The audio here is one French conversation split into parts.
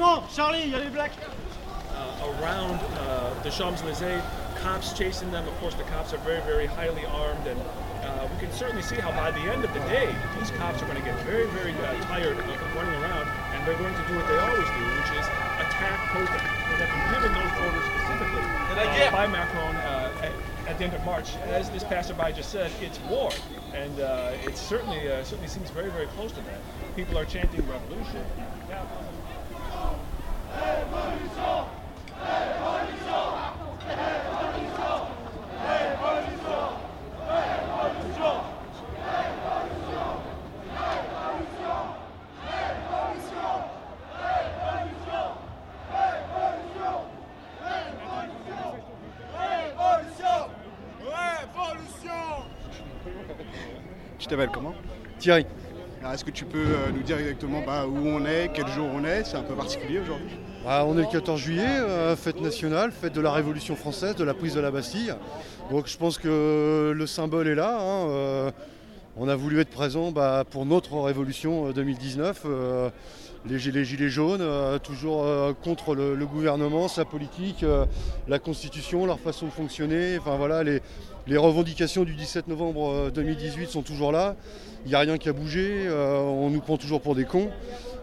Renseignement, Charlie, il y a les blacks. Uh, around uh, the Champs-Élysées, cops chasing them. Of course, the cops are very, very highly armed, and uh, we can certainly see how by the end of the day, these cops are going to get very, very uh, tired of running around, and they're going to do what they always do, which is attack protest. They have been given those orders specifically uh, by Macron uh, at, at the end of March. As this passerby just said, it's war, and uh, it certainly uh, certainly seems very, very close to that. People are chanting revolution. Tu t'appelles comment Thierry. Alors, Est-ce que tu peux euh, nous dire exactement bah, où on est, quel jour on est? C'est un peu particulier aujourd'hui. Ah, on est le 14 juillet, euh, fête nationale, fête de la Révolution française, de la prise de la Bastille. Donc je pense que le symbole est là. hein, euh, on a voulu être présent bah, pour notre révolution euh, 2019. euh, les, gi- les gilets jaunes, toujours contre le, le gouvernement, sa politique, la constitution, leur façon de fonctionner. Enfin voilà, les, les revendications du 17 novembre euh, 2018 sont toujours là. Il n'y a rien qui a bougé. euh, on nous prend toujours pour des cons.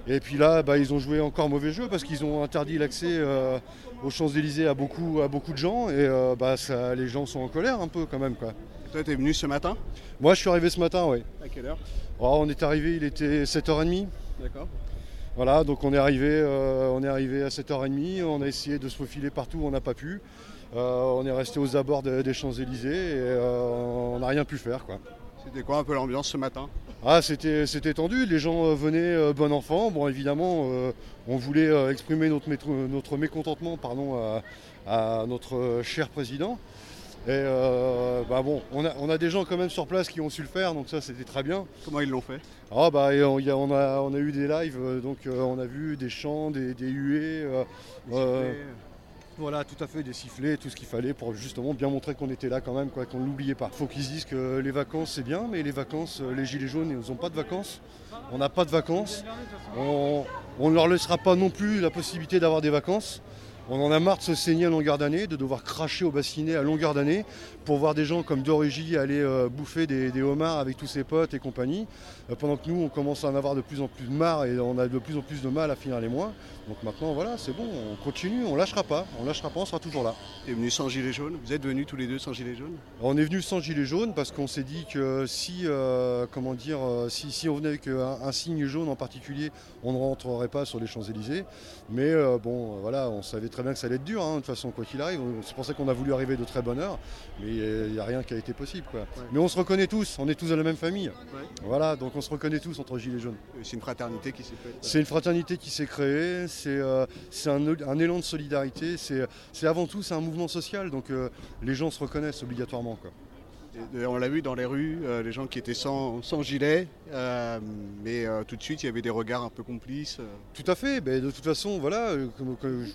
Et puis là, bah, ils ont joué encore mauvais jeu parce qu'ils ont interdit l'accès euh, aux Champs-Élysées à beaucoup, à beaucoup de gens. Et euh, bah, ça, les gens sont en colère un peu quand même. Quoi. Toi, t'es venu ce matin? Moi, je suis arrivé ce matin, oui. À quelle heure? On est arrivé, il était 7h30. D'accord. Voilà, donc on est arrivé, euh, on est arrivé à 7h30. On a essayé de se faufiler partout, on n'a pas pu. Euh, on est resté aux abords de- des Champs-Élysées et euh, on n'a rien pu faire. Quoi. C'était quoi un peu l'ambiance ce matin? Ah, c'était c'était tendu, les gens venaient bon enfant. Bon, évidemment, on voulait exprimer notre, mécontentement pardon, à, à notre cher président. Et euh, bah bon, on a, on a des gens quand même sur place qui ont su le faire, donc ça c'était très bien. Comment ils l'ont fait? Ah bah et on, y a, on, a, on a eu des lives, euh, donc euh, on a vu des chants, des, des huées, euh, voilà tout à fait, des sifflets, tout ce qu'il fallait pour justement bien montrer qu'on était là quand même, quoi, qu'on ne l'oubliait pas. Faut qu'ils se disent que les vacances c'est bien, mais les vacances, les gilets jaunes ils n'ont pas de vacances. On n'a pas de vacances. On ne leur laissera pas non plus la possibilité d'avoir des vacances. On en a marre de se saigner à longueur d'année, de devoir cracher au bassinet à longueur d'année pour voir des gens comme Dorigi aller euh, bouffer des, des homards avec tous ses potes et compagnie, euh, pendant que nous on commence à en avoir de plus en plus de marre et on a de plus en plus de mal à finir les mois. Donc maintenant voilà, c'est bon, on continue, on lâchera pas, on lâchera pas, on sera toujours là. T'es venu sans gilet jaune Vous êtes venus tous les deux sans gilet jaune On est venu sans gilet jaune parce qu'on s'est dit que si, euh, comment dire, si, si on venait avec un, un signe jaune en particulier, on ne rentrerait pas sur les Champs-Élysées. Mais bon, voilà, on savait très bien que ça allait être dur, hein, de toute façon, quoi qu'il arrive. C'est pour ça qu'on a voulu arriver de très bonne heure, mais il n'y a rien qui a été possible. Quoi. Mais on se reconnaît tous, on est tous de la même famille. Voilà, donc on se reconnaît tous entre gilets jaunes. C'est une fraternité qui s'est faite. C'est une fraternité qui s'est créée, c'est euh, un, un élan de solidarité, c'est c'est avant tout c'est un mouvement social, donc euh, les gens se reconnaissent obligatoirement. Quoi. On l'a vu dans les rues, euh, les gens qui étaient sans, gilet, euh, mais euh, tout de suite il y avait des regards un peu complices. Tout à fait, ben, de toute façon, voilà,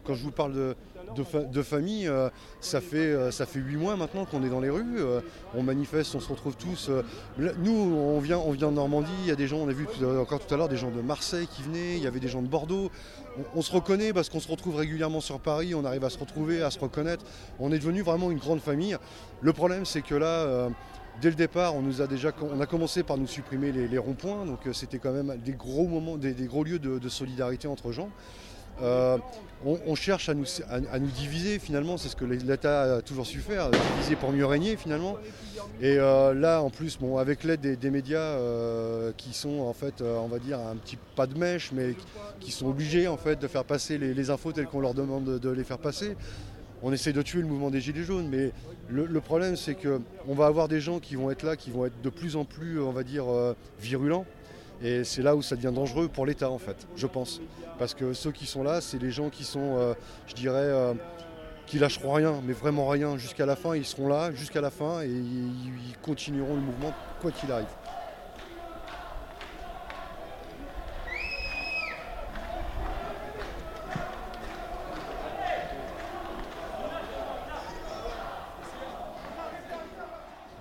quand je vous parle de, de, fa- de famille, euh, ça fait euh, ça fait huit mois maintenant qu'on est dans les rues, euh, on manifeste, on se retrouve tous. nous, on vient, on vient de Normandie, il y a des gens, on a vu encore tout à l'heure des gens de Marseille qui venaient, il y avait des gens de Bordeaux. On, se reconnaît parce qu'on se retrouve régulièrement sur Paris, on arrive à se retrouver, à se reconnaître. On est devenu vraiment une grande famille. Le problème, c'est que là. Dès le départ, on nous a déjà, commencé par nous supprimer les, ronds-points, donc c'était quand même des gros moments, des, gros lieux de solidarité entre gens. Euh, on, cherche à nous, diviser finalement, c'est ce que l'État a toujours su faire, diviser pour mieux régner finalement. Et euh, là, en plus, avec l'aide des, médias euh, qui sont en fait, on va dire, un petit pas de mèche, mais qui sont obligés en fait de faire passer les, infos telles qu'on leur demande de, les faire passer. On essaie de tuer le mouvement des Gilets jaunes, mais le, problème c'est qu'on va avoir des gens qui vont être là, qui vont être de plus en plus, on va dire, virulents. Et c'est là où ça devient dangereux pour l'État en fait, je pense. Parce que ceux qui sont là, c'est les gens qui sont, euh, je dirais, euh, qui lâcheront rien, mais vraiment rien jusqu'à la fin. Ils seront là jusqu'à la fin et ils, ils continueront le mouvement quoi qu'il arrive.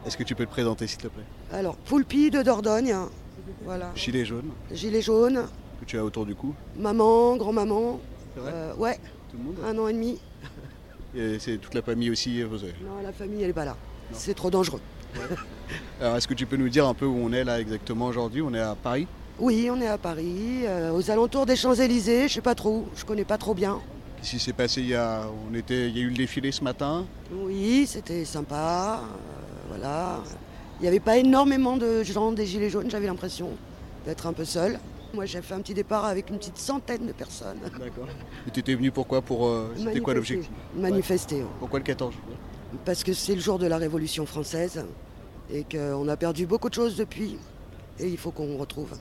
Est-ce que tu peux te présenter s'il te plaît? Alors, Poulpi de Dordogne, voilà. Gilet jaune Gilet jaune, que tu as autour du cou. maman, grand-maman, C'est vrai? Euh, ouais, Tout le monde? Un an et demi. Et c'est toute la famille aussi. Non, la famille, elle est pas là. C'est trop dangereux. Alors, est-ce que tu peux nous dire un peu où on est là exactement aujourd'hui? On est à Paris? Oui, on est à Paris, euh, aux alentours des Champs-Élysées. Je sais pas trop, je connais pas trop bien. Qu'est-ce qui s'est passé il y, a, on était, il y a eu le défilé ce matin? Oui, c'était sympa. euh, voilà. Il n'y avait pas énormément de gens des Gilets jaunes, j'avais l'impression d'être un peu seule. Moi, j'ai fait un petit départ avec une petite centaine de personnes. D'accord. Et tu étais venu pourquoi pour, euh, C'était quoi l'objectif? Manifester. ouais. Pourquoi le 14 Parce que c'est le jour de la Révolution française et qu'on a perdu beaucoup de choses depuis. Et il faut qu'on retrouve.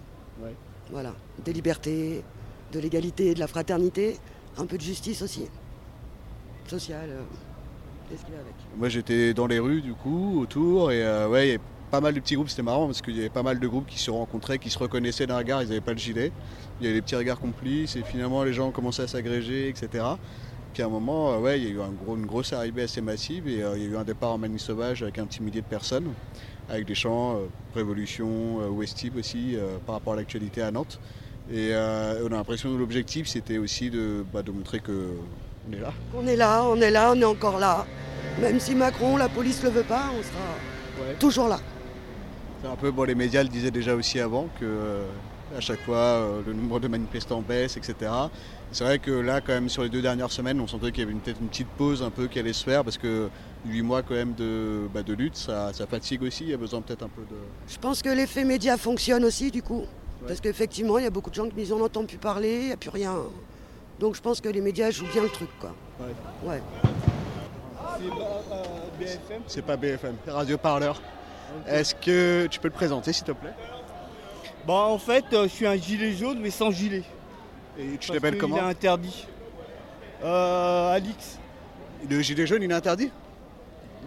Ouais. Voilà. Des libertés, de l'égalité, de la fraternité, un peu de justice aussi. Sociale. Qu'est-ce qu'il y a avec Moi j'étais dans les rues du coup, autour, et euh, ouais, il y avait pas mal de petits groupes, c'était marrant parce qu'il y avait pas mal de groupes qui se rencontraient, qui se reconnaissaient d'un regard, ils n'avaient pas le gilet. Il y avait des petits regards complices, et finalement les gens ont commencé à s'agréger, etc. Puis à un moment, euh, ouais, il y a eu un gros- une grosse arrivée assez massive, et euh, il y a eu un départ en manif sauvage avec un petit millier de personnes, avec des chants, euh, Révolution, euh, Westib aussi, euh, par rapport à l'actualité à Nantes. Et euh, on a l'impression que l'objectif c'était aussi de, bah, de montrer que on est là. On est là, on est là, on est encore là. Même si Macron, la police le veut pas, on sera Ouais. toujours là. C'est un peu, bon, les médias le disaient déjà aussi avant que euh, à chaque fois euh, le nombre de manifestants baisse, etc. C'est vrai que là, quand même, sur les deux dernières semaines, on sentait qu'il y avait peut-être une petite pause un peu qui allait se faire parce que huit mois quand même de, bah, de lutte, ça, ça fatigue aussi. Il y a besoin peut-être un peu de. Je pense que l'effet média fonctionne aussi du coup. Parce qu'effectivement, il y a beaucoup de gens qui on n'entend plus parler, il n'y a plus rien. Donc je pense que les médias jouent bien le truc. quoi. Ouais. C'est pas BFM, c'est Radio Parleur. Est-ce que tu peux te présenter s'il te plaît? Bah en fait, euh, je suis un gilet jaune mais sans gilet. Et tu t'appelles comment? est interdit. Euh, Alix, Le gilet jaune, il est interdit?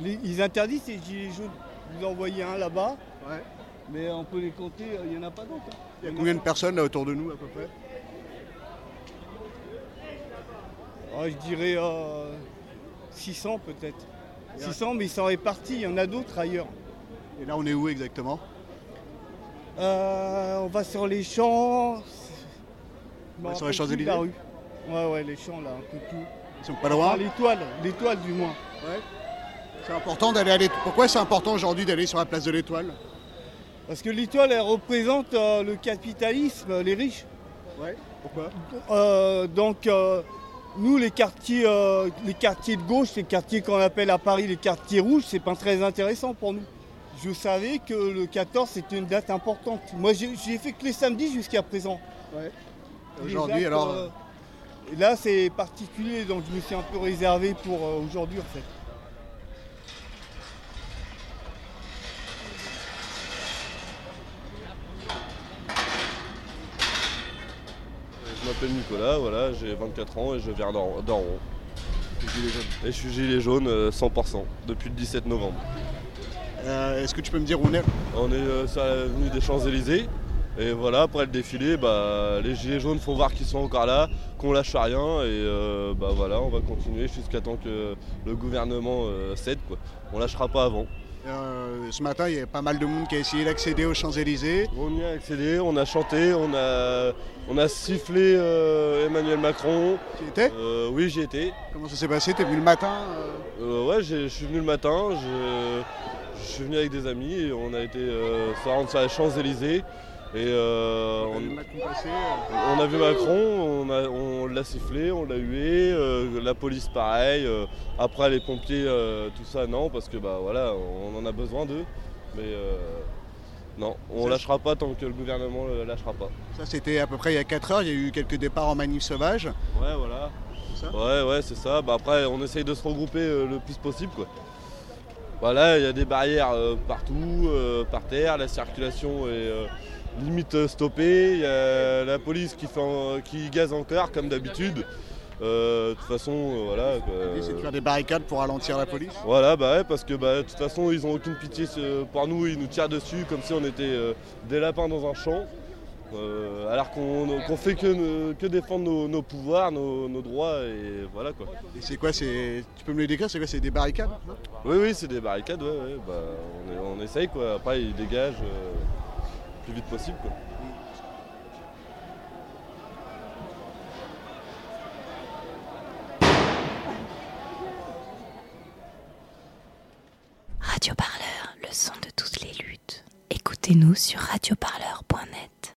Les- ils interdisent ces gilets jaunes. Vous en voyez un là-bas, Ouais. mais on peut les compter, euh, il n'y en a pas d'autres. hein. Il y a combien de personnes là autour de nous à peu près? Ah, je dirais euh, 600 peut-être. 600 mais ils sont répartis, il y en a d'autres ailleurs. Et là, on est où exactement? Euh, on va sur les champs. Sur les Champs-Élysées la rue. Ouais ouais les champs là, un peu tout. Ils sont pas loin? Ah, l'étoile, l'étoile du moins. Ouais. C'est important d'aller à l'étoile. Pourquoi c'est important aujourd'hui d'aller sur la place de l'étoile? Parce que l'étoile elle représente euh, le capitalisme, les riches. Ouais. Pourquoi? Euh, donc euh, nous les quartiers, euh, les quartiers de gauche, les quartiers qu'on appelle à Paris les quartiers rouges, c'est pas très intéressant pour nous. Je savais que le 14 c'était une date importante. Moi j'ai fait que les samedis jusqu'à présent. Aujourd'hui, alors. euh, là c'est particulier donc je me suis un peu réservé pour euh, aujourd'hui en fait. Je m'appelle Nicolas, voilà, j'ai 24 ans et je viens jaunes. Et je suis gilet jaune euh, 100% depuis le 17 novembre. Euh, Est-ce que tu peux me dire où on est? On est euh, sur l'avenue des Champs-Élysées. Et voilà, après le défilé, bah, les gilets jaunes font voir qu'ils sont encore là, qu'on lâche rien. Et euh, bah, voilà, on va continuer jusqu'à temps que le gouvernement euh, cède. Quoi. On lâchera pas avant. Euh, Ce matin, il y a pas mal de monde qui a essayé d'accéder aux Champs-Élysées. On y a accédé, on a chanté, on a, on a sifflé euh, Emmanuel Macron. Tu y étais Euh, oui, j'y étais. Comment ça s'est passé? T'es venu le matin ouais, je suis venu le matin, je, suis venu avec des amis et on a été se rendre sur les Champs-Élysées. Et euh, on, euh, on a vu Macron, on a- on l'a sifflé, on l'a hué, euh, la police pareil. euh, après les pompiers, tout ça non, parce que bah voilà, on en a besoin d'eux. Mais non, on Ça, lâchera pas tant que le gouvernement le lâchera pas. Ça, c'était à peu près il y a 4 heures. Il y a eu quelques départs en manif sauvage. Ouais, voilà. Ça? Ouais, ouais, c'est ça. Bah, après, on essaye de se regrouper le plus possible. Quoi. Voilà, il y a des barrières partout, par terre. La circulation est limite euh, stoppée. Il y a la police qui, fait en- qui gaze encore, comme d'habitude. Euh, De toute façon, euh, voilà. c'est de faire des barricades pour ralentir la police. Voilà, bah ouais, parce que bah, de toute façon, ils ont aucune pitié euh, pour nous, ils nous tirent dessus comme si on était euh, des lapins dans un champ. Euh, alors qu'on qu'on fait que, que défendre nos, nos pouvoirs, nos, nos droits, et voilà quoi. Et c'est quoi c'est... Tu peux me le décrire C'est quoi C'est des barricades Oui, oui, c'est des barricades, ouais, ouais, bah, on, on essaye quoi. Après, ils dégagent euh, plus vite possible. Quoi. Radio Parleur, le son de toutes les luttes. Écoutez-nous sur Radio Parleur.